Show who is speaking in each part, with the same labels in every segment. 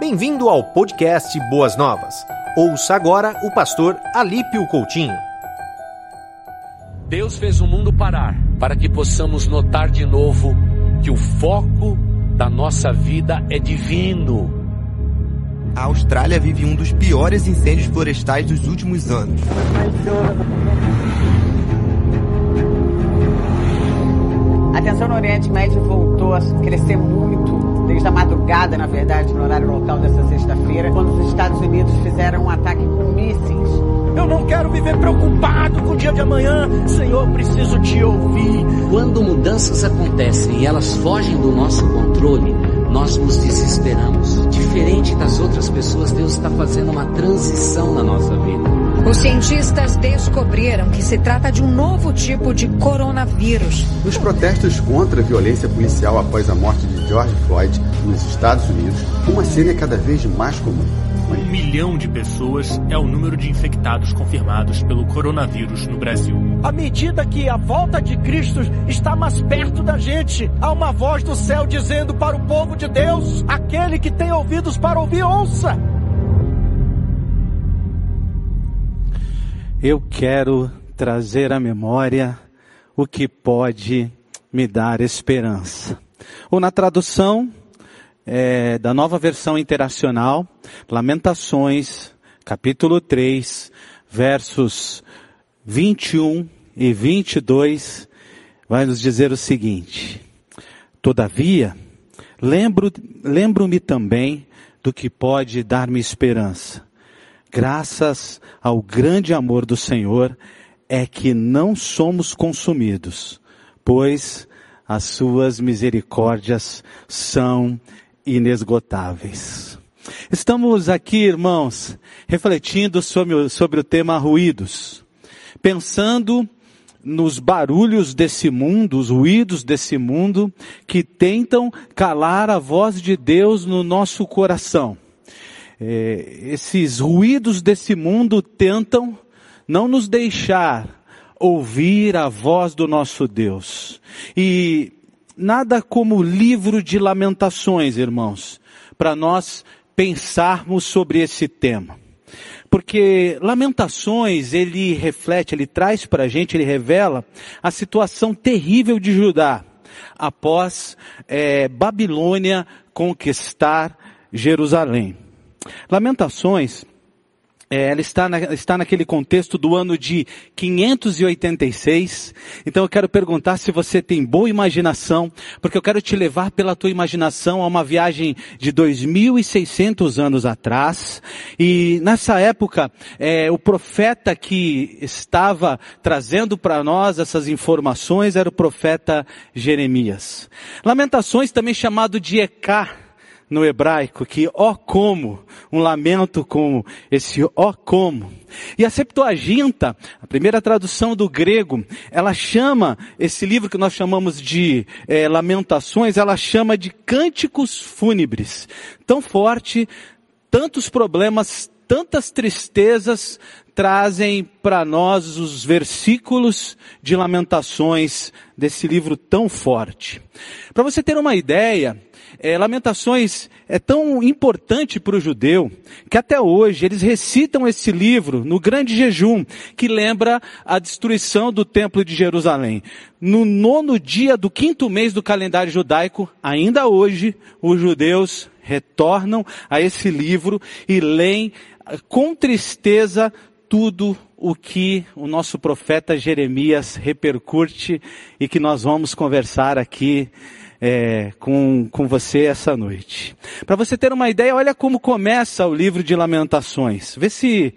Speaker 1: Bem-vindo ao podcast Boas Novas. Ouça agora o pastor Alípio Coutinho.
Speaker 2: Deus fez o mundo parar para que possamos notar de novo que o foco da nossa vida é divino.
Speaker 3: A Austrália vive um dos piores incêndios florestais dos últimos anos.
Speaker 4: A tensão no Oriente Médio voltou a crescer muito desde a madrugada, na verdade, no horário local dessa sexta-feira, quando os Estados Unidos fizeram um ataque com mísseis.
Speaker 5: Eu não quero viver preocupado com o dia de amanhã. Senhor, preciso te ouvir.
Speaker 6: Quando mudanças acontecem e elas fogem do nosso controle, nós nos desesperamos. Diferente das outras pessoas, Deus está fazendo uma transição na nossa vida.
Speaker 7: Os cientistas descobriram que se trata de um novo tipo de coronavírus.
Speaker 8: Nos protestos contra a violência policial após a morte de George Floyd nos Estados Unidos, uma cena é cada vez mais comum.
Speaker 9: Um milhão de pessoas é o número de infectados confirmados pelo coronavírus no Brasil.
Speaker 5: À medida que a volta de Cristo está mais perto da gente, há uma voz do céu dizendo para o povo de Deus: aquele que tem ouvidos para ouvir, ouça.
Speaker 10: eu quero trazer à memória o que pode me dar esperança. Ou na tradução é, da nova versão internacional, Lamentações, capítulo 3, versos 21 e 22, vai nos dizer o seguinte: Todavia, lembro, lembro-me também do que pode dar-me esperança. Graças ao grande amor do Senhor, é que não somos consumidos, pois as suas misericórdias são inesgotáveis. Estamos aqui, irmãos, refletindo sobre, sobre o tema ruídos, pensando nos barulhos desse mundo, os ruídos desse mundo, que tentam calar a voz de Deus no nosso coração é, esses ruídos desse mundo tentam não nos deixar ouvir a voz do nosso Deus. E nada como o livro de lamentações, irmãos, para nós pensarmos sobre esse tema. Porque Lamentações, ele reflete, ele traz para a gente, ele revela a situação terrível de Judá após é, Babilônia conquistar Jerusalém. Lamentações, ela está, na, está naquele contexto do ano de 586. Então eu quero perguntar se você tem boa imaginação, porque eu quero te levar pela tua imaginação a uma viagem de 2.600 anos atrás. E nessa época, é, o profeta que estava trazendo para nós essas informações era o profeta Jeremias. Lamentações também chamado de Ecá no hebraico, que ó como, um lamento como, esse ó como. E a Septuaginta, a primeira tradução do grego, ela chama, esse livro que nós chamamos de é, lamentações, ela chama de cânticos fúnebres. Tão forte, tantos problemas, tantas tristezas trazem para nós os versículos de lamentações desse livro tão forte. Para você ter uma ideia, é, Lamentações é tão importante para o judeu que até hoje eles recitam esse livro no grande jejum que lembra a destruição do templo de Jerusalém. No nono dia do quinto mês do calendário judaico, ainda hoje, os judeus retornam a esse livro e leem com tristeza tudo o que o nosso profeta Jeremias repercute e que nós vamos conversar aqui é, com, com você essa noite. Para você ter uma ideia, olha como começa o livro de Lamentações. Vê se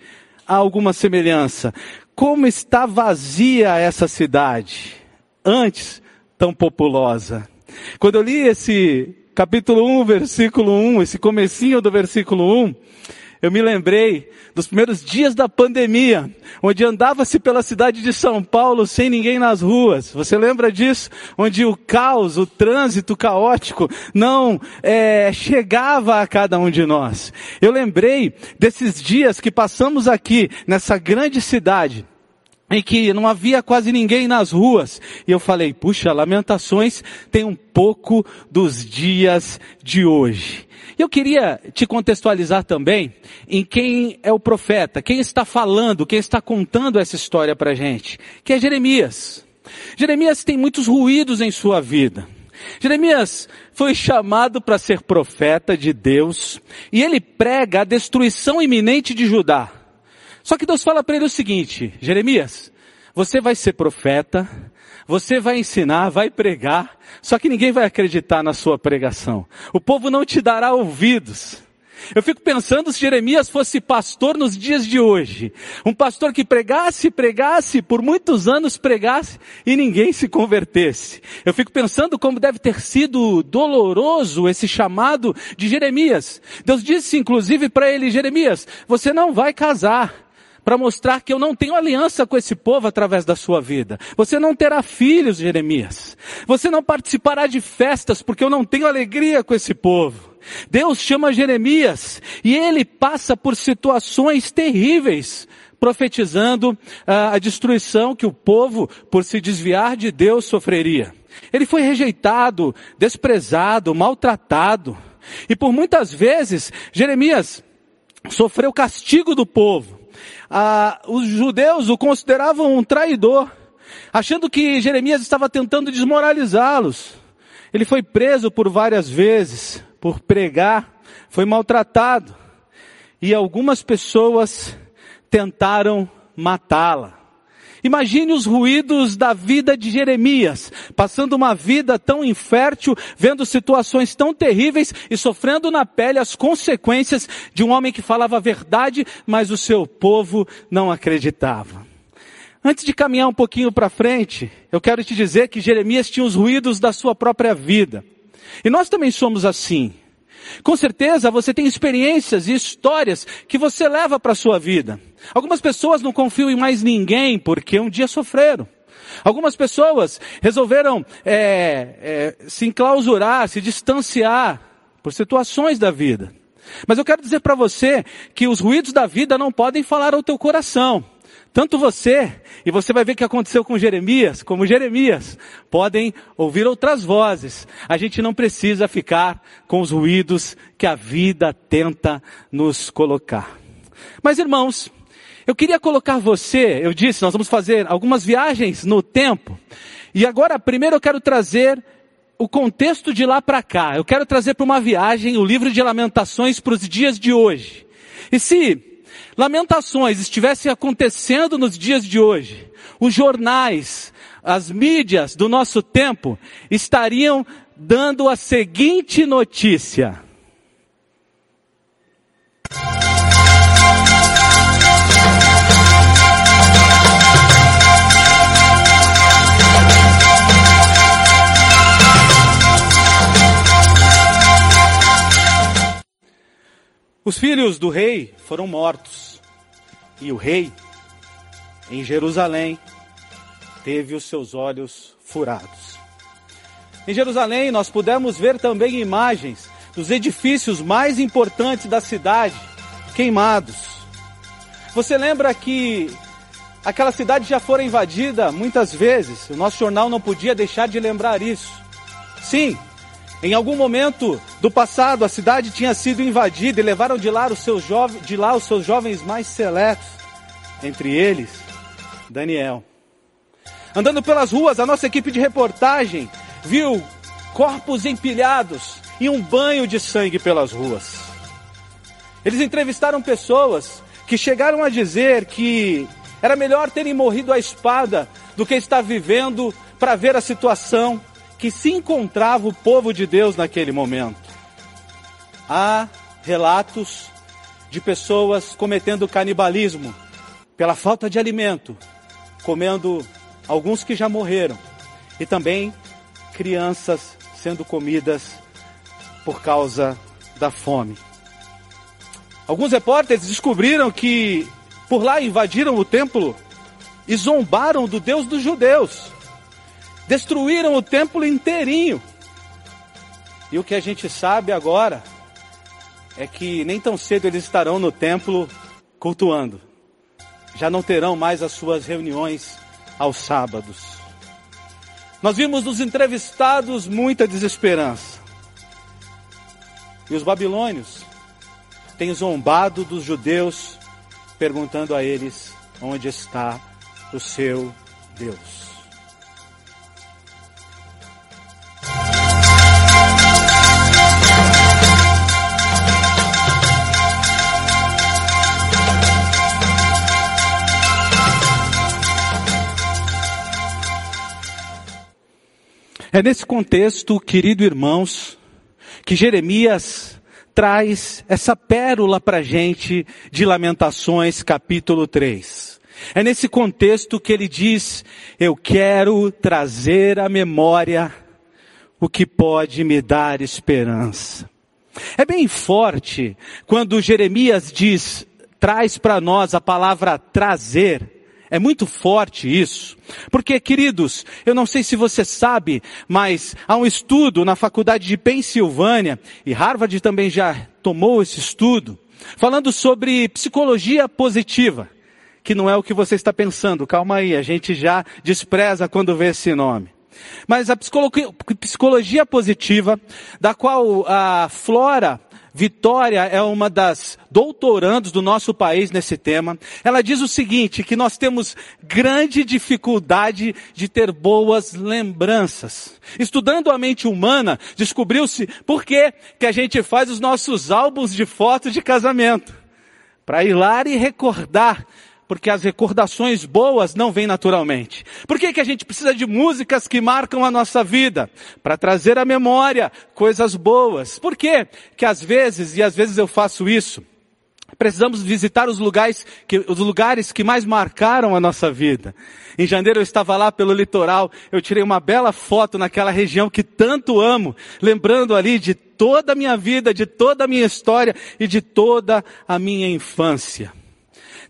Speaker 10: há alguma semelhança. Como está vazia essa cidade, antes tão populosa. Quando eu li esse capítulo 1, versículo 1, esse comecinho do versículo 1, eu me lembrei dos primeiros dias da pandemia, onde andava-se pela cidade de São Paulo sem ninguém nas ruas. Você lembra disso? Onde o caos, o trânsito caótico não é, chegava a cada um de nós. Eu lembrei desses dias que passamos aqui nessa grande cidade em que não havia quase ninguém nas ruas. E eu falei, puxa, Lamentações tem um pouco dos dias de hoje. E eu queria te contextualizar também em quem é o profeta, quem está falando, quem está contando essa história para gente, que é Jeremias. Jeremias tem muitos ruídos em sua vida. Jeremias foi chamado para ser profeta de Deus e ele prega a destruição iminente de Judá. Só que Deus fala para ele o seguinte, Jeremias, você vai ser profeta, você vai ensinar, vai pregar, só que ninguém vai acreditar na sua pregação. O povo não te dará ouvidos. Eu fico pensando se Jeremias fosse pastor nos dias de hoje. Um pastor que pregasse, pregasse, por muitos anos pregasse e ninguém se convertesse. Eu fico pensando como deve ter sido doloroso esse chamado de Jeremias. Deus disse inclusive para ele, Jeremias, você não vai casar para mostrar que eu não tenho aliança com esse povo através da sua vida. Você não terá filhos, Jeremias. Você não participará de festas porque eu não tenho alegria com esse povo. Deus chama Jeremias e ele passa por situações terríveis, profetizando ah, a destruição que o povo, por se desviar de Deus, sofreria. Ele foi rejeitado, desprezado, maltratado. E por muitas vezes, Jeremias sofreu castigo do povo ah, os judeus o consideravam um traidor, achando que Jeremias estava tentando desmoralizá-los. Ele foi preso por várias vezes, por pregar, foi maltratado. E algumas pessoas tentaram matá-la. Imagine os ruídos da vida de Jeremias, passando uma vida tão infértil, vendo situações tão terríveis e sofrendo na pele as consequências de um homem que falava a verdade, mas o seu povo não acreditava. Antes de caminhar um pouquinho para frente, eu quero te dizer que Jeremias tinha os ruídos da sua própria vida. E nós também somos assim. Com certeza você tem experiências e histórias que você leva para a sua vida. Algumas pessoas não confiam em mais ninguém porque um dia sofreram. Algumas pessoas resolveram é, é, se enclausurar, se distanciar por situações da vida. Mas eu quero dizer para você que os ruídos da vida não podem falar ao teu coração. Tanto você, e você vai ver o que aconteceu com Jeremias, como Jeremias, podem ouvir outras vozes. A gente não precisa ficar com os ruídos que a vida tenta nos colocar. Mas irmãos, eu queria colocar você, eu disse, nós vamos fazer algumas viagens no tempo. E agora, primeiro eu quero trazer o contexto de lá para cá. Eu quero trazer para uma viagem o livro de lamentações para os dias de hoje. E se lamentações estivessem acontecendo nos dias de hoje, os jornais, as mídias do nosso tempo estariam dando a seguinte notícia. Os filhos do rei foram mortos. E o rei, em Jerusalém, teve os seus olhos furados. Em Jerusalém, nós pudemos ver também imagens dos edifícios mais importantes da cidade queimados. Você lembra que aquela cidade já fora invadida muitas vezes? O nosso jornal não podia deixar de lembrar isso. Sim, em algum momento do passado, a cidade tinha sido invadida e levaram de lá os seus, jovens, de lá os seus jovens mais seletos, entre eles, Daniel. Andando pelas ruas, a nossa equipe de reportagem viu corpos empilhados e um banho de sangue pelas ruas. Eles entrevistaram pessoas que chegaram a dizer que era melhor terem morrido à espada do que estar vivendo para ver a situação que se encontrava o povo de Deus naquele momento. Há relatos de pessoas cometendo canibalismo pela falta de alimento, comendo alguns que já morreram, e também crianças sendo comidas por causa da fome. Alguns repórteres descobriram que por lá invadiram o templo e zombaram do Deus dos judeus. Destruíram o templo inteirinho. E o que a gente sabe agora é que nem tão cedo eles estarão no templo cultuando. já não terão mais as suas reuniões aos sábados. Nós vimos nos entrevistados muita desesperança. E os babilônios têm zombado dos judeus, perguntando a eles onde está o seu Deus. É nesse contexto, querido irmãos, que Jeremias traz essa pérola para gente de Lamentações, capítulo 3. É nesse contexto que ele diz: Eu quero trazer à memória o que pode me dar esperança. É bem forte quando Jeremias diz, traz para nós a palavra trazer. É muito forte isso. Porque, queridos, eu não sei se você sabe, mas há um estudo na faculdade de Pensilvânia, e Harvard também já tomou esse estudo, falando sobre psicologia positiva. Que não é o que você está pensando. Calma aí, a gente já despreza quando vê esse nome. Mas a psicologia, positiva, da qual a Flora Vitória é uma das doutorandos do nosso país nesse tema. Ela diz o seguinte, que nós temos grande dificuldade de ter boas lembranças. Estudando a mente humana, descobriu-se por que que a gente faz os nossos álbuns de fotos de casamento. Para ir lá e recordar porque as recordações boas não vêm naturalmente. Por que, que a gente precisa de músicas que marcam a nossa vida? Para trazer à memória coisas boas. Por que que às vezes, e às vezes eu faço isso, precisamos visitar os lugares que, os lugares que mais marcaram a nossa vida. Em janeiro eu estava lá pelo litoral, eu tirei uma bela foto naquela região que tanto amo, lembrando ali de toda a minha vida, de toda a minha história e de toda a minha infância.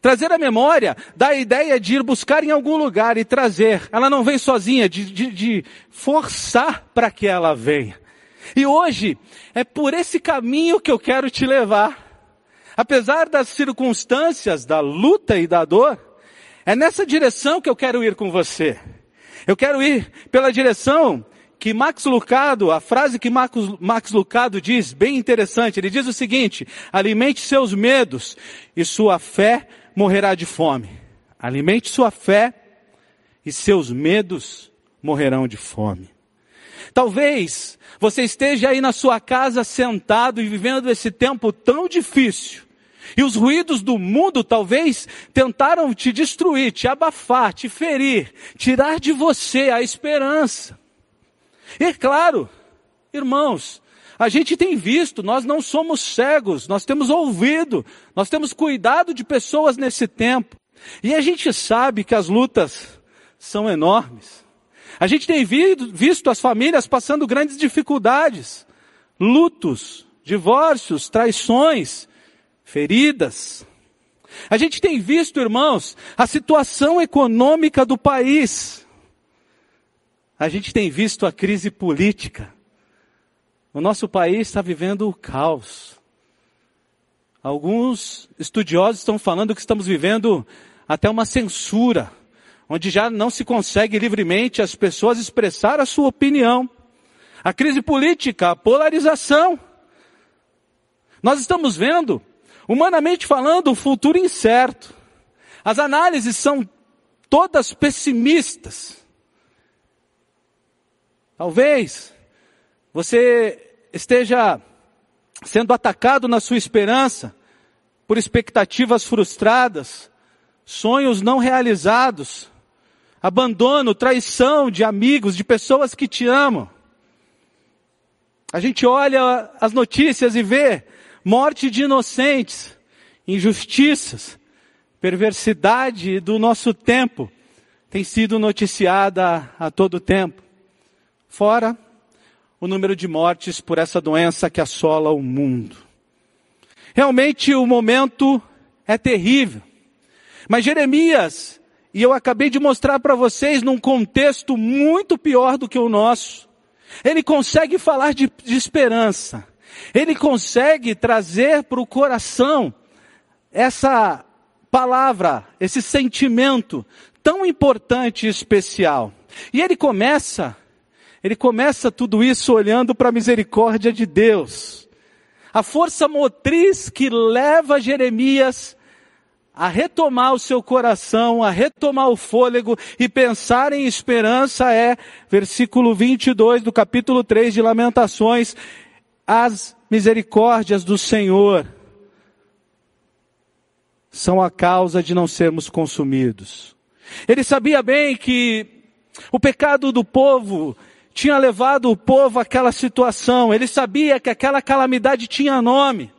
Speaker 10: Trazer a memória dá a ideia de ir buscar em algum lugar e trazer. Ela não vem sozinha, de, de, de forçar para que ela venha. E hoje é por esse caminho que eu quero te levar. Apesar das circunstâncias, da luta e da dor, é nessa direção que eu quero ir com você. Eu quero ir pela direção que Max Lucado, a frase que Max, Max Lucado diz, bem interessante, ele diz o seguinte, alimente seus medos e sua fé morrerá de fome. Alimente sua fé e seus medos morrerão de fome. Talvez você esteja aí na sua casa sentado e vivendo esse tempo tão difícil. E os ruídos do mundo talvez tentaram te destruir, te abafar, te ferir, tirar de você a esperança. E é claro, irmãos, a gente tem visto, nós não somos cegos, nós temos ouvido, nós temos cuidado de pessoas nesse tempo. E a gente sabe que as lutas são enormes. A gente tem visto as famílias passando grandes dificuldades, lutos, divórcios, traições, feridas. A gente tem visto, irmãos, a situação econômica do país. A gente tem visto a crise política. O nosso país está vivendo o caos. Alguns estudiosos estão falando que estamos vivendo até uma censura, onde já não se consegue livremente as pessoas expressar a sua opinião. A crise política, a polarização. Nós estamos vendo, humanamente falando, o futuro incerto. As análises são todas pessimistas. Talvez você esteja sendo atacado na sua esperança por expectativas frustradas, sonhos não realizados, abandono, traição de amigos, de pessoas que te amam. A gente olha as notícias e vê morte de inocentes, injustiças, perversidade do nosso tempo tem sido noticiada a todo tempo. Fora o número de mortes por essa doença que assola o mundo. Realmente o momento é terrível. Mas Jeremias, e eu acabei de mostrar para vocês num contexto muito pior do que o nosso, ele consegue falar de, de esperança. Ele consegue trazer para o coração essa palavra, esse sentimento tão importante e especial. E ele começa, ele começa tudo isso olhando para a misericórdia de Deus. A força motriz que leva Jeremias a retomar o seu coração, a retomar o fôlego e pensar em esperança é, versículo 22 do capítulo 3 de Lamentações, as misericórdias do Senhor são a causa de não sermos consumidos. Ele sabia bem que o pecado do povo tinha levado o povo àquela situação. Ele sabia que aquela calamidade tinha nome.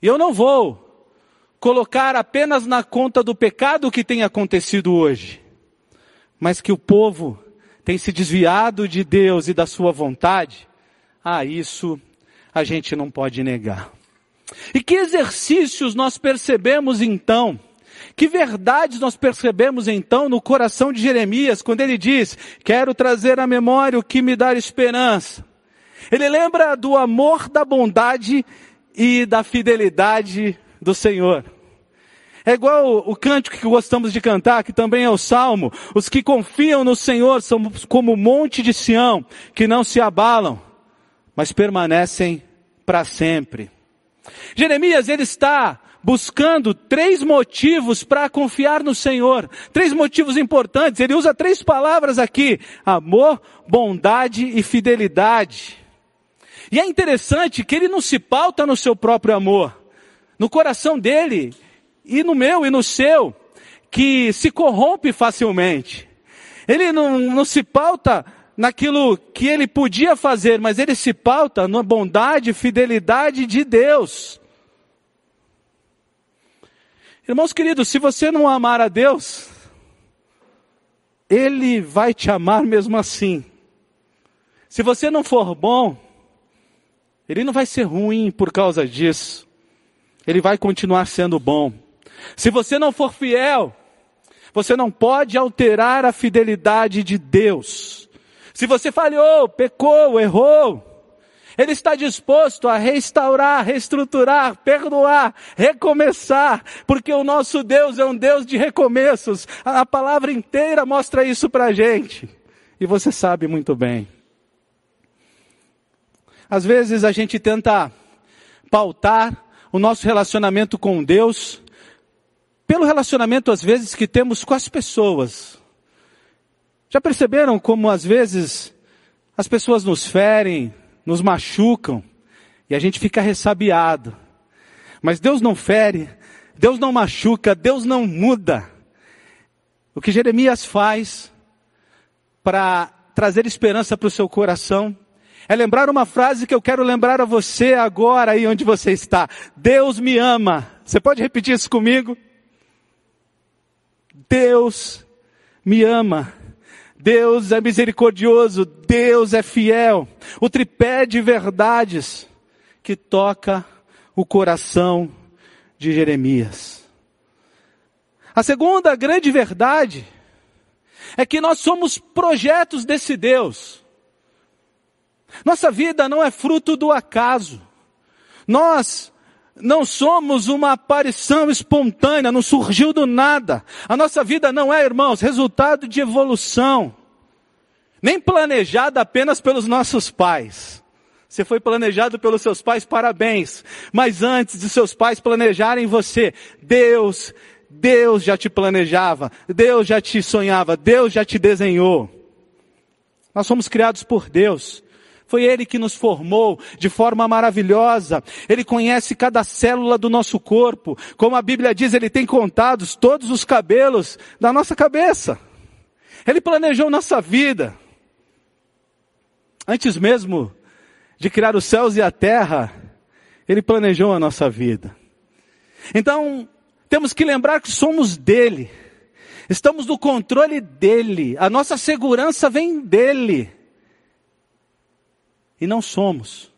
Speaker 10: E eu não vou colocar apenas na conta do pecado que tem acontecido hoje, mas que o povo tem se desviado de Deus e da sua vontade. Ah, isso a gente não pode negar. E que exercícios nós percebemos então? Que verdades nós percebemos então no coração de Jeremias quando ele diz: Quero trazer à memória o que me dá esperança. Ele lembra do amor, da bondade e da fidelidade do Senhor. É igual o cântico que gostamos de cantar, que também é o salmo. Os que confiam no Senhor são como o monte de Sião, que não se abalam, mas permanecem para sempre. Jeremias, ele está buscando três motivos para confiar no Senhor. Três motivos importantes. Ele usa três palavras aqui: amor, bondade e fidelidade. E é interessante que ele não se pauta no seu próprio amor. No coração dele, e no meu e no seu, que se corrompe facilmente. Ele não, não se pauta naquilo que ele podia fazer, mas ele se pauta na bondade e fidelidade de Deus. Irmãos queridos, se você não amar a Deus, Ele vai te amar mesmo assim. Se você não for bom, Ele não vai ser ruim por causa disso. Ele vai continuar sendo bom. Se você não for fiel, você não pode alterar a fidelidade de Deus. Se você falhou, pecou, errou, ele está disposto a restaurar, reestruturar, perdoar, recomeçar, porque o nosso Deus é um Deus de recomeços. A palavra inteira mostra isso para a gente. E você sabe muito bem. Às vezes a gente tenta pautar o nosso relacionamento com Deus pelo relacionamento às vezes que temos com as pessoas. Já perceberam como às vezes as pessoas nos ferem, nos machucam e a gente fica ressabiado. Mas Deus não fere, Deus não machuca, Deus não muda. O que Jeremias faz para trazer esperança para o seu coração é lembrar uma frase que eu quero lembrar a você agora aí onde você está. Deus me ama. Você pode repetir isso comigo? Deus me ama. Deus é misericordioso, Deus é fiel. O tripé de verdades que toca o coração de Jeremias. A segunda grande verdade é que nós somos projetos desse Deus. Nossa vida não é fruto do acaso. Nós não somos uma aparição espontânea, não surgiu do nada. A nossa vida não é, irmãos, resultado de evolução. Nem planejada apenas pelos nossos pais. Você foi planejado pelos seus pais, parabéns. Mas antes de seus pais planejarem você, Deus, Deus já te planejava, Deus já te sonhava, Deus já te desenhou. Nós somos criados por Deus. Foi Ele que nos formou de forma maravilhosa. Ele conhece cada célula do nosso corpo. Como a Bíblia diz, Ele tem contados todos os cabelos da nossa cabeça. Ele planejou nossa vida. Antes mesmo de criar os céus e a terra, Ele planejou a nossa vida. Então, temos que lembrar que somos dele. Estamos no controle dele. A nossa segurança vem dele e não somos.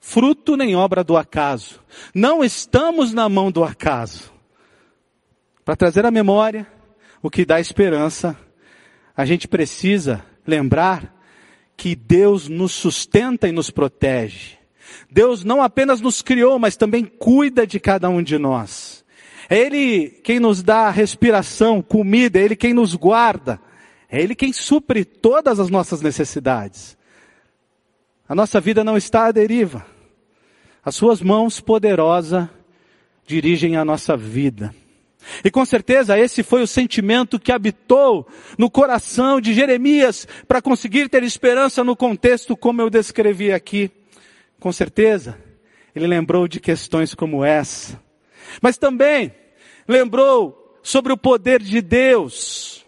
Speaker 10: Fruto nem obra do acaso. Não estamos na mão do acaso. Para trazer à memória o que dá esperança, a gente precisa lembrar que Deus nos sustenta e nos protege. Deus não apenas nos criou, mas também cuida de cada um de nós. É Ele quem nos dá respiração, comida, é Ele quem nos guarda, é Ele quem supre todas as nossas necessidades. A nossa vida não está à deriva. As Suas mãos poderosas dirigem a nossa vida. E com certeza esse foi o sentimento que habitou no coração de Jeremias para conseguir ter esperança no contexto como eu descrevi aqui. Com certeza, ele lembrou de questões como essa. Mas também lembrou sobre o poder de Deus.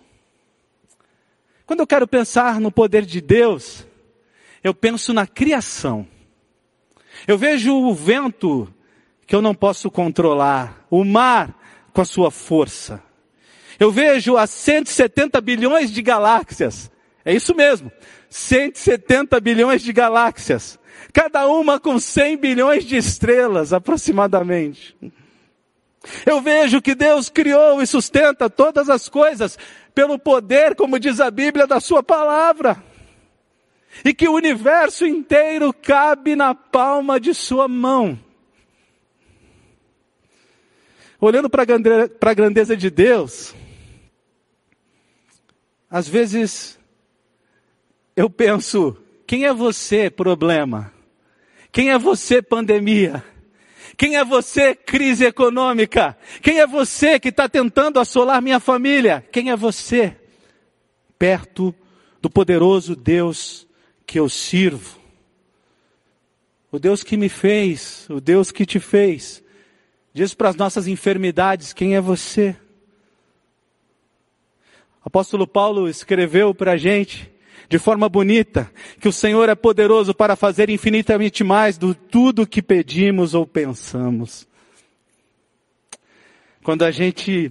Speaker 10: Quando eu quero pensar no poder de Deus, eu penso na criação. Eu vejo o vento que eu não posso controlar, o mar com a sua força. Eu vejo as 170 bilhões de galáxias. É isso mesmo. 170 bilhões de galáxias. Cada uma com 100 bilhões de estrelas, aproximadamente. Eu vejo que Deus criou e sustenta todas as coisas pelo poder, como diz a Bíblia, da Sua palavra. E que o universo inteiro cabe na palma de Sua mão. Olhando para a grandeza de Deus, às vezes eu penso, quem é você, problema? Quem é você, pandemia? Quem é você, crise econômica? Quem é você que está tentando assolar minha família? Quem é você, perto do poderoso Deus que eu sirvo? O Deus que me fez, o Deus que te fez, Diz para as nossas enfermidades: quem é você? Apóstolo Paulo escreveu para a gente, de forma bonita, que o Senhor é poderoso para fazer infinitamente mais do tudo que pedimos ou pensamos. Quando a gente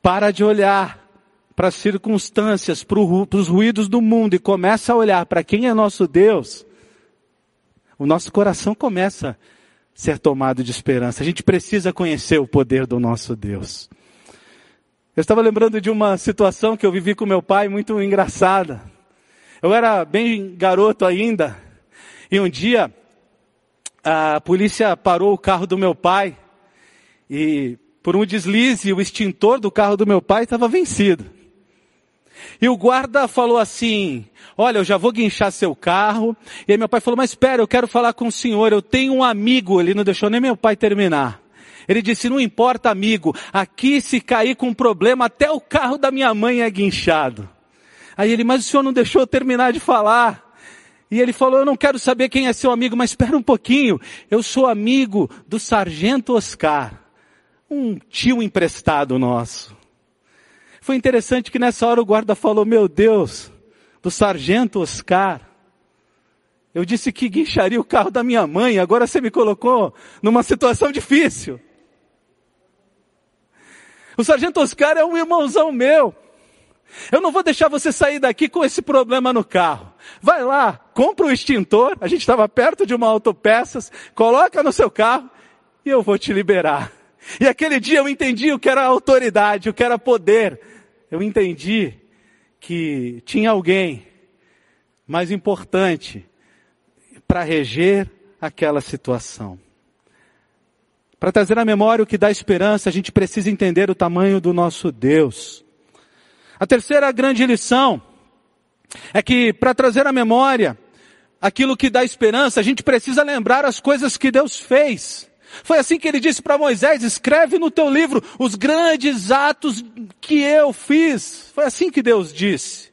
Speaker 10: para de olhar para as circunstâncias, para os ruídos do mundo e começa a olhar para quem é nosso Deus, o nosso coração começa a ser tomado de esperança. A gente precisa conhecer o poder do nosso Deus. Eu estava lembrando de uma situação que eu vivi com meu pai muito engraçada. Eu era bem garoto ainda, e um dia a polícia parou o carro do meu pai e por um deslize o extintor do carro do meu pai estava vencido. E o guarda falou assim, olha, eu já vou guinchar seu carro. E aí meu pai falou, mas espera, eu quero falar com o senhor, eu tenho um amigo. Ele não deixou nem meu pai terminar. Ele disse, não importa amigo, aqui se cair com um problema, até o carro da minha mãe é guinchado. Aí ele, mas o senhor não deixou eu terminar de falar. E ele falou, eu não quero saber quem é seu amigo, mas espera um pouquinho. Eu sou amigo do sargento Oscar, um tio emprestado nosso. Foi interessante que nessa hora o guarda falou, meu Deus, do sargento Oscar. Eu disse que guincharia o carro da minha mãe, agora você me colocou numa situação difícil. O sargento Oscar é um irmãozão meu. Eu não vou deixar você sair daqui com esse problema no carro. Vai lá, compra o extintor, a gente estava perto de uma autopeças, coloca no seu carro e eu vou te liberar. E aquele dia eu entendi o que era autoridade, o que era poder. Eu entendi que tinha alguém mais importante para reger aquela situação. Para trazer à memória o que dá esperança, a gente precisa entender o tamanho do nosso Deus. A terceira grande lição é que para trazer à memória aquilo que dá esperança, a gente precisa lembrar as coisas que Deus fez. Foi assim que ele disse para Moisés: escreve no teu livro os grandes atos que eu fiz. Foi assim que Deus disse.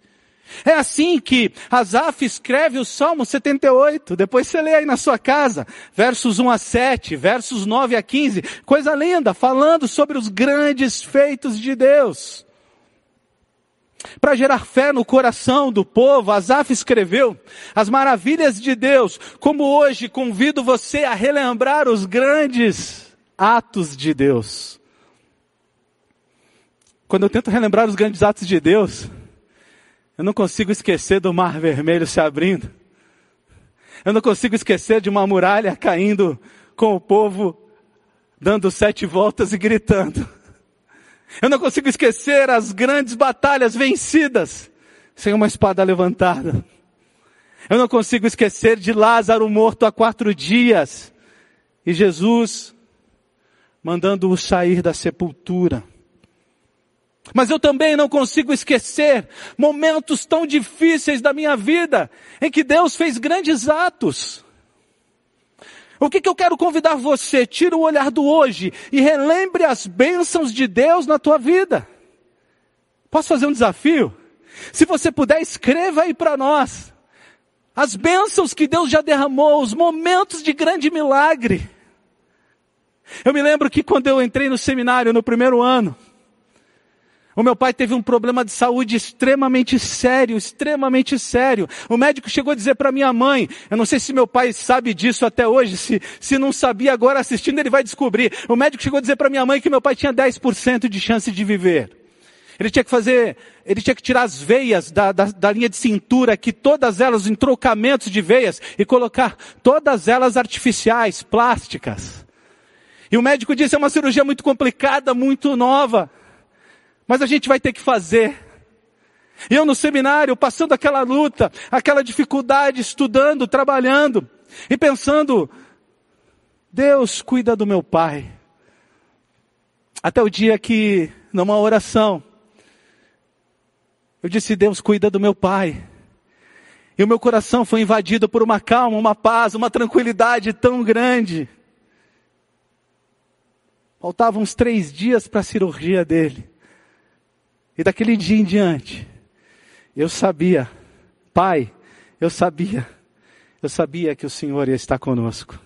Speaker 10: É assim que Asaf escreve o Salmo 78, depois você lê aí na sua casa, versos 1 a 7, versos 9 a 15, coisa linda, falando sobre os grandes feitos de Deus. Para gerar fé no coração do povo, Asaf escreveu as maravilhas de Deus, como hoje convido você a relembrar os grandes atos de Deus. Quando eu tento relembrar os grandes atos de Deus, eu não consigo esquecer do mar vermelho se abrindo. Eu não consigo esquecer de uma muralha caindo com o povo dando sete voltas e gritando. Eu não consigo esquecer as grandes batalhas vencidas sem uma espada levantada. Eu não consigo esquecer de Lázaro morto há quatro dias e Jesus mandando-o sair da sepultura. Mas eu também não consigo esquecer momentos tão difíceis da minha vida, em que Deus fez grandes atos. O que, que eu quero convidar você? Tira o olhar do hoje e relembre as bênçãos de Deus na tua vida. Posso fazer um desafio? Se você puder, escreva aí para nós. As bênçãos que Deus já derramou, os momentos de grande milagre. Eu me lembro que quando eu entrei no seminário no primeiro ano, o meu pai teve um problema de saúde extremamente sério, extremamente sério. O médico chegou a dizer para minha mãe, eu não sei se meu pai sabe disso até hoje, se, se não sabia agora assistindo ele vai descobrir. O médico chegou a dizer para minha mãe que meu pai tinha 10% de chance de viver. Ele tinha que fazer, ele tinha que tirar as veias da, da, da linha de cintura, que todas elas em trocamentos de veias, e colocar todas elas artificiais, plásticas. E o médico disse, é uma cirurgia muito complicada, muito nova. Mas a gente vai ter que fazer. E eu no seminário, passando aquela luta, aquela dificuldade, estudando, trabalhando, e pensando, Deus cuida do meu pai. Até o dia que, numa oração, eu disse, Deus cuida do meu pai. E o meu coração foi invadido por uma calma, uma paz, uma tranquilidade tão grande. Faltavam uns três dias para a cirurgia dele. E daquele dia em diante, eu sabia, Pai, eu sabia, eu sabia que o Senhor ia estar conosco.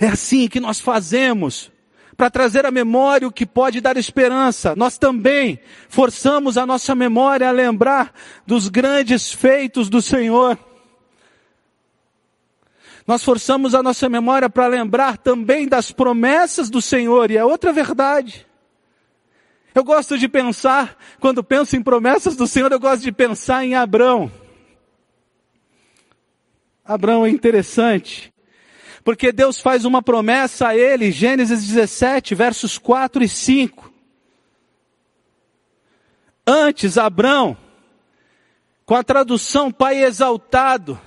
Speaker 10: É assim que nós fazemos para trazer à memória o que pode dar esperança. Nós também forçamos a nossa memória a lembrar dos grandes feitos do Senhor. Nós forçamos a nossa memória para lembrar também das promessas do Senhor, e é outra verdade. Eu gosto de pensar, quando penso em promessas do Senhor, eu gosto de pensar em Abrão. Abrão é interessante, porque Deus faz uma promessa a ele, Gênesis 17, versos 4 e 5. Antes, Abrão, com a tradução Pai exaltado,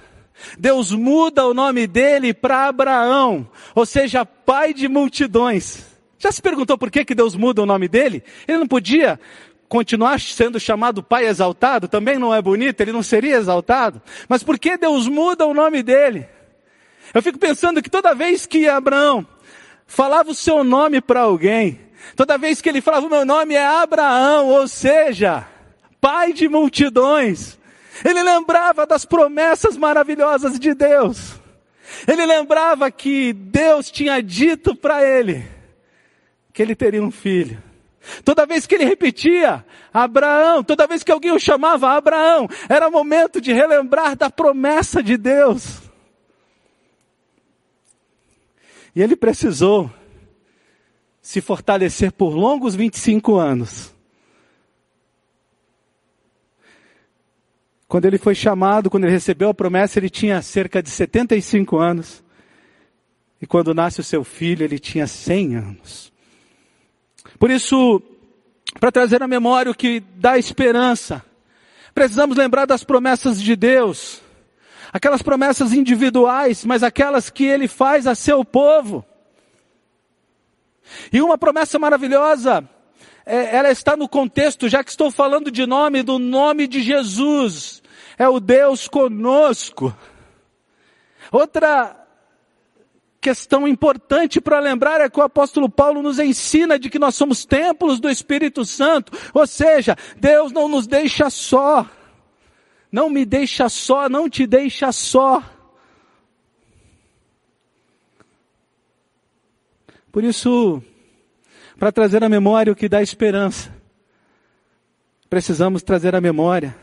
Speaker 10: Deus muda o nome dele para Abraão, ou seja, pai de multidões. Já se perguntou por que, que Deus muda o nome dele? Ele não podia continuar sendo chamado Pai exaltado? Também não é bonito, ele não seria exaltado? Mas por que Deus muda o nome dele? Eu fico pensando que toda vez que Abraão falava o seu nome para alguém, toda vez que ele falava o meu nome é Abraão, ou seja, pai de multidões, ele lembrava das promessas maravilhosas de Deus. Ele lembrava que Deus tinha dito para ele que ele teria um filho. Toda vez que ele repetia Abraão, toda vez que alguém o chamava Abraão, era momento de relembrar da promessa de Deus. E ele precisou se fortalecer por longos 25 anos. Quando ele foi chamado, quando ele recebeu a promessa, ele tinha cerca de 75 anos. E quando nasce o seu filho, ele tinha 100 anos. Por isso, para trazer à memória o que dá esperança, precisamos lembrar das promessas de Deus. Aquelas promessas individuais, mas aquelas que Ele faz a seu povo. E uma promessa maravilhosa, é, ela está no contexto, já que estou falando de nome, do nome de Jesus. É o Deus conosco. Outra questão importante para lembrar é que o apóstolo Paulo nos ensina de que nós somos templos do Espírito Santo, ou seja, Deus não nos deixa só. Não me deixa só, não te deixa só. Por isso, para trazer à memória o que dá esperança, precisamos trazer à memória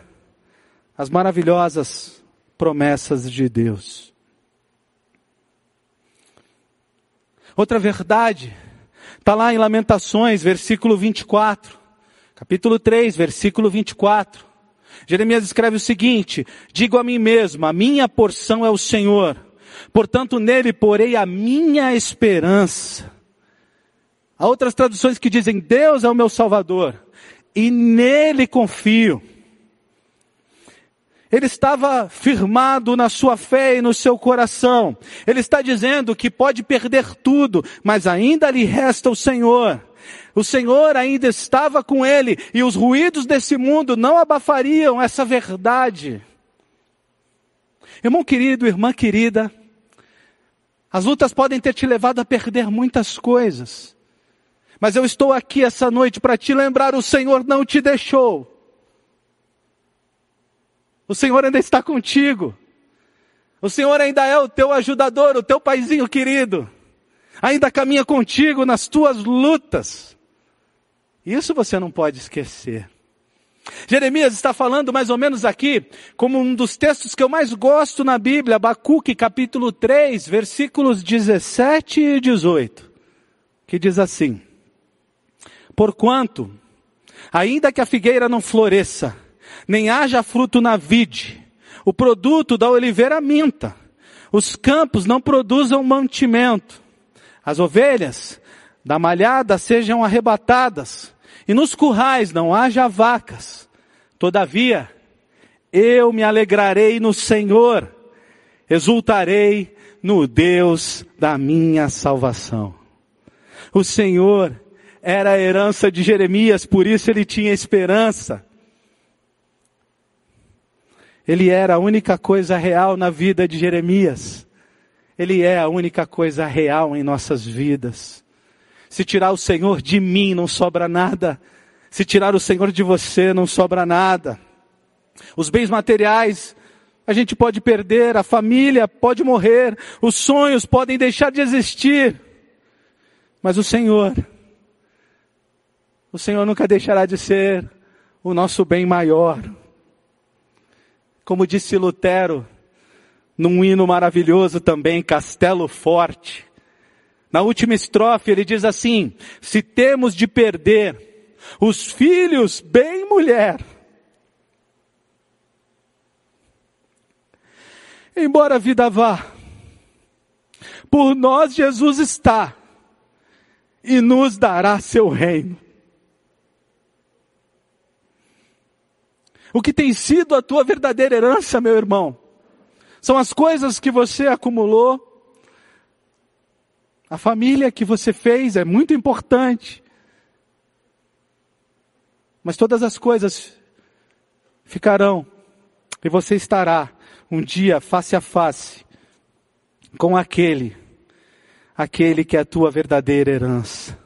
Speaker 10: as maravilhosas promessas de Deus. Outra verdade, está lá em Lamentações, versículo 24. Capítulo 3, versículo 24. Jeremias escreve o seguinte: Digo a mim mesmo, a minha porção é o Senhor, portanto nele porei a minha esperança. Há outras traduções que dizem: Deus é o meu Salvador, e nele confio. Ele estava firmado na sua fé e no seu coração. Ele está dizendo que pode perder tudo, mas ainda lhe resta o Senhor. O Senhor ainda estava com ele e os ruídos desse mundo não abafariam essa verdade. Irmão querido, irmã querida, as lutas podem ter te levado a perder muitas coisas. Mas eu estou aqui essa noite para te lembrar: o Senhor não te deixou. O Senhor ainda está contigo. O Senhor ainda é o teu ajudador, o teu paizinho querido. Ainda caminha contigo nas tuas lutas. Isso você não pode esquecer. Jeremias está falando mais ou menos aqui, como um dos textos que eu mais gosto na Bíblia, Abacuque capítulo 3, versículos 17 e 18, que diz assim, Porquanto, ainda que a figueira não floresça, nem haja fruto na vide, o produto da oliveira minta, os campos não produzam mantimento, as ovelhas da malhada sejam arrebatadas, e nos currais não haja vacas. Todavia, eu me alegrarei no Senhor, exultarei no Deus da minha salvação. O Senhor era a herança de Jeremias, por isso ele tinha esperança. Ele era a única coisa real na vida de Jeremias. Ele é a única coisa real em nossas vidas. Se tirar o Senhor de mim, não sobra nada. Se tirar o Senhor de você, não sobra nada. Os bens materiais, a gente pode perder, a família pode morrer, os sonhos podem deixar de existir. Mas o Senhor, o Senhor nunca deixará de ser o nosso bem maior. Como disse Lutero, num hino maravilhoso também, Castelo Forte. Na última estrofe ele diz assim: se temos de perder os filhos, bem mulher, embora a vida vá, por nós Jesus está e nos dará seu reino. O que tem sido a tua verdadeira herança, meu irmão? São as coisas que você acumulou. A família que você fez é muito importante. Mas todas as coisas ficarão e você estará um dia face a face com aquele, aquele que é a tua verdadeira herança.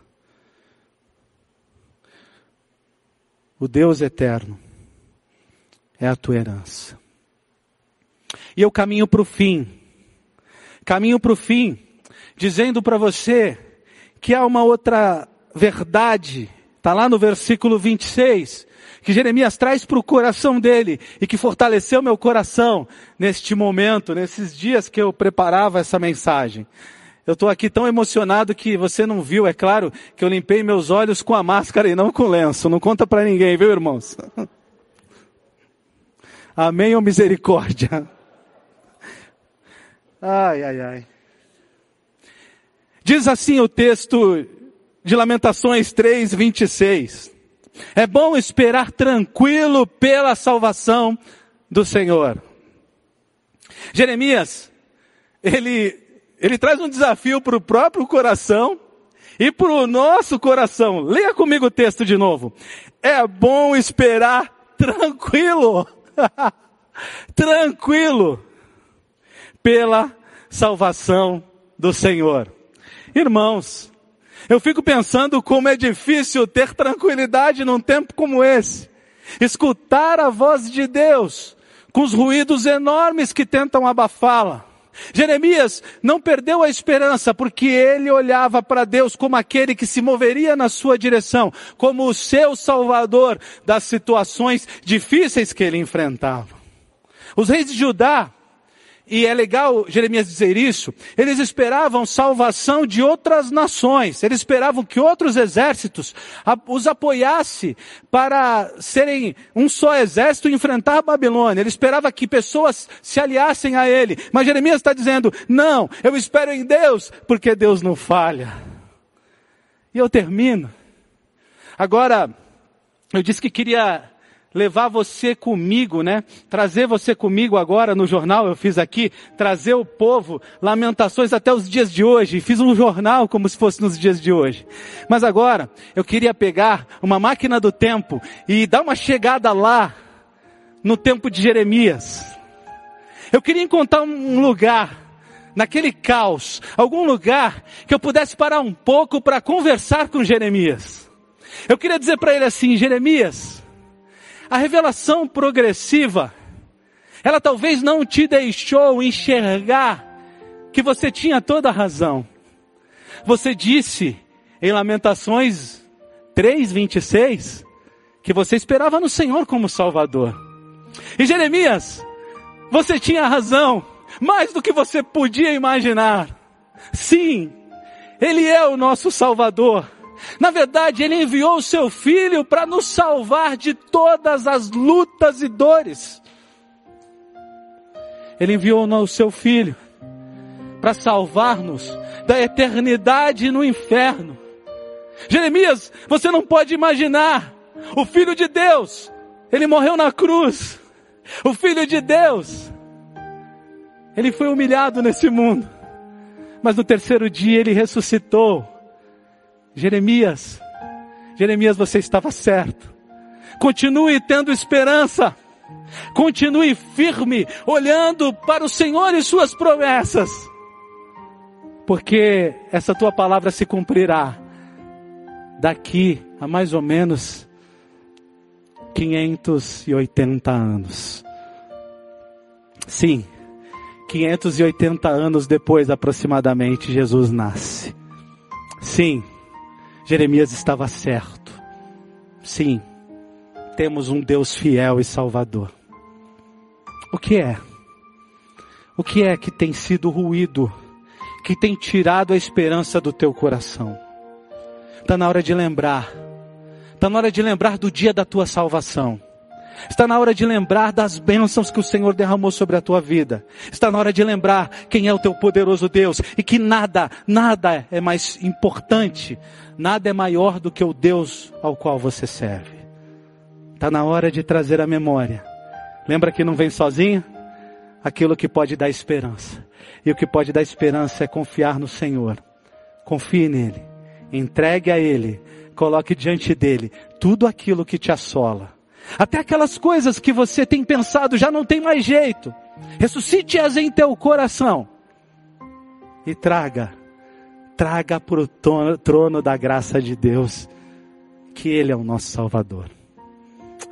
Speaker 10: O Deus eterno é a tua herança. E eu caminho para o fim. Caminho para o fim, dizendo para você que há uma outra verdade, está lá no versículo 26, que Jeremias traz para o coração dele e que fortaleceu meu coração neste momento, nesses dias que eu preparava essa mensagem. Eu estou aqui tão emocionado que você não viu, é claro, que eu limpei meus olhos com a máscara e não com o lenço. Não conta para ninguém, viu, irmãos? Amém ou misericórdia? Ai, ai, ai. Diz assim o texto de Lamentações 3, 26. É bom esperar tranquilo pela salvação do Senhor. Jeremias, ele, ele traz um desafio para o próprio coração e para o nosso coração. Leia comigo o texto de novo. É bom esperar tranquilo tranquilo pela salvação do Senhor. Irmãos, eu fico pensando como é difícil ter tranquilidade num tempo como esse. Escutar a voz de Deus com os ruídos enormes que tentam abafá-la. Jeremias não perdeu a esperança porque ele olhava para Deus como aquele que se moveria na sua direção, como o seu salvador das situações difíceis que ele enfrentava. Os reis de Judá e é legal Jeremias dizer isso, eles esperavam salvação de outras nações, eles esperavam que outros exércitos os apoiassem para serem um só exército e enfrentar a Babilônia. Ele esperava que pessoas se aliassem a ele. Mas Jeremias está dizendo, não, eu espero em Deus, porque Deus não falha. E eu termino. Agora, eu disse que queria levar você comigo, né? Trazer você comigo agora no jornal, eu fiz aqui, trazer o povo, lamentações até os dias de hoje. Fiz um jornal como se fosse nos dias de hoje. Mas agora, eu queria pegar uma máquina do tempo e dar uma chegada lá, no tempo de Jeremias. Eu queria encontrar um lugar, naquele caos, algum lugar que eu pudesse parar um pouco para conversar com Jeremias. Eu queria dizer para ele assim, Jeremias, a revelação progressiva, ela talvez não te deixou enxergar que você tinha toda a razão. Você disse em Lamentações 3:26 que você esperava no Senhor como Salvador. E Jeremias, você tinha razão, mais do que você podia imaginar. Sim, Ele é o nosso Salvador. Na verdade, Ele enviou o Seu Filho para nos salvar de todas as lutas e dores. Ele enviou o Seu Filho para salvar-nos da eternidade no inferno. Jeremias, você não pode imaginar, o Filho de Deus, Ele morreu na cruz. O Filho de Deus, Ele foi humilhado nesse mundo, mas no terceiro dia Ele ressuscitou Jeremias, Jeremias, você estava certo. Continue tendo esperança. Continue firme, olhando para o Senhor e suas promessas. Porque essa tua palavra se cumprirá daqui a mais ou menos 580 anos. Sim, 580 anos depois aproximadamente Jesus nasce. Sim, Jeremias estava certo. Sim, temos um Deus fiel e salvador. O que é? O que é que tem sido ruído, que tem tirado a esperança do teu coração? Está na hora de lembrar. Está na hora de lembrar do dia da tua salvação. Está na hora de lembrar das bênçãos que o Senhor derramou sobre a tua vida. Está na hora de lembrar quem é o teu poderoso Deus e que nada, nada é mais importante, nada é maior do que o Deus ao qual você serve. Está na hora de trazer a memória. Lembra que não vem sozinho? Aquilo que pode dar esperança. E o que pode dar esperança é confiar no Senhor. Confie nele. Entregue a Ele. Coloque diante dele tudo aquilo que te assola até aquelas coisas que você tem pensado já não tem mais jeito. Ressuscite-as em teu coração. E traga, traga para o trono da graça de Deus, que Ele é o nosso Salvador.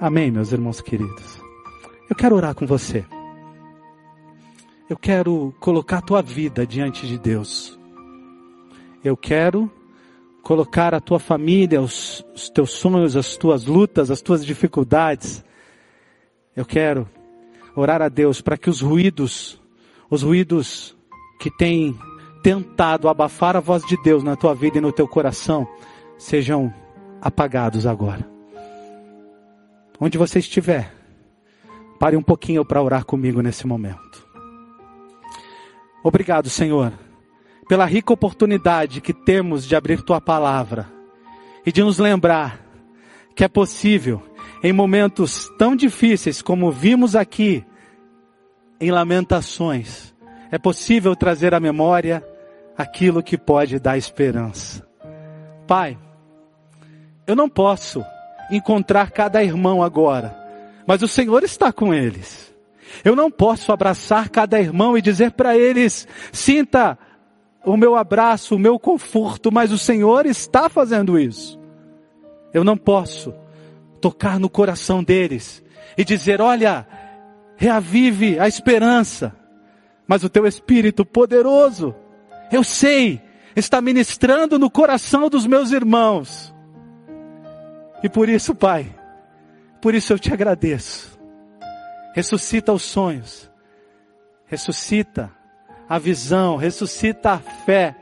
Speaker 10: Amém, meus irmãos queridos. Eu quero orar com você. Eu quero colocar a tua vida diante de Deus. Eu quero colocar a tua família, os, os teus sonhos, as tuas lutas, as tuas dificuldades. Eu quero orar a Deus para que os ruídos, os ruídos que têm tentado abafar a voz de Deus na tua vida e no teu coração, sejam apagados agora. Onde você estiver, pare um pouquinho para orar comigo nesse momento. Obrigado, Senhor pela rica oportunidade que temos de abrir tua palavra e de nos lembrar que é possível, em momentos tão difíceis como vimos aqui, em Lamentações, é possível trazer à memória aquilo que pode dar esperança. Pai, eu não posso encontrar cada irmão agora, mas o Senhor está com eles. Eu não posso abraçar cada irmão e dizer para eles: sinta o meu abraço, o meu conforto, mas o Senhor está fazendo isso. Eu não posso tocar no coração deles e dizer: olha, reavive a esperança, mas o teu Espírito poderoso, eu sei, está ministrando no coração dos meus irmãos. E por isso, Pai, por isso eu te agradeço. Ressuscita os sonhos, ressuscita a visão, ressuscita a fé,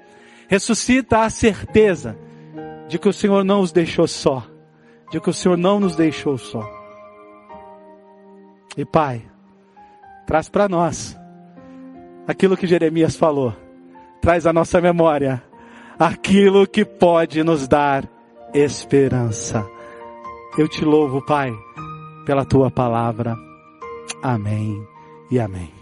Speaker 10: ressuscita a certeza de que o Senhor não os deixou só, de que o Senhor não nos deixou só. E Pai, traz para nós aquilo que Jeremias falou, traz à nossa memória aquilo que pode nos dar esperança. Eu te louvo, Pai, pela tua palavra. Amém e amém.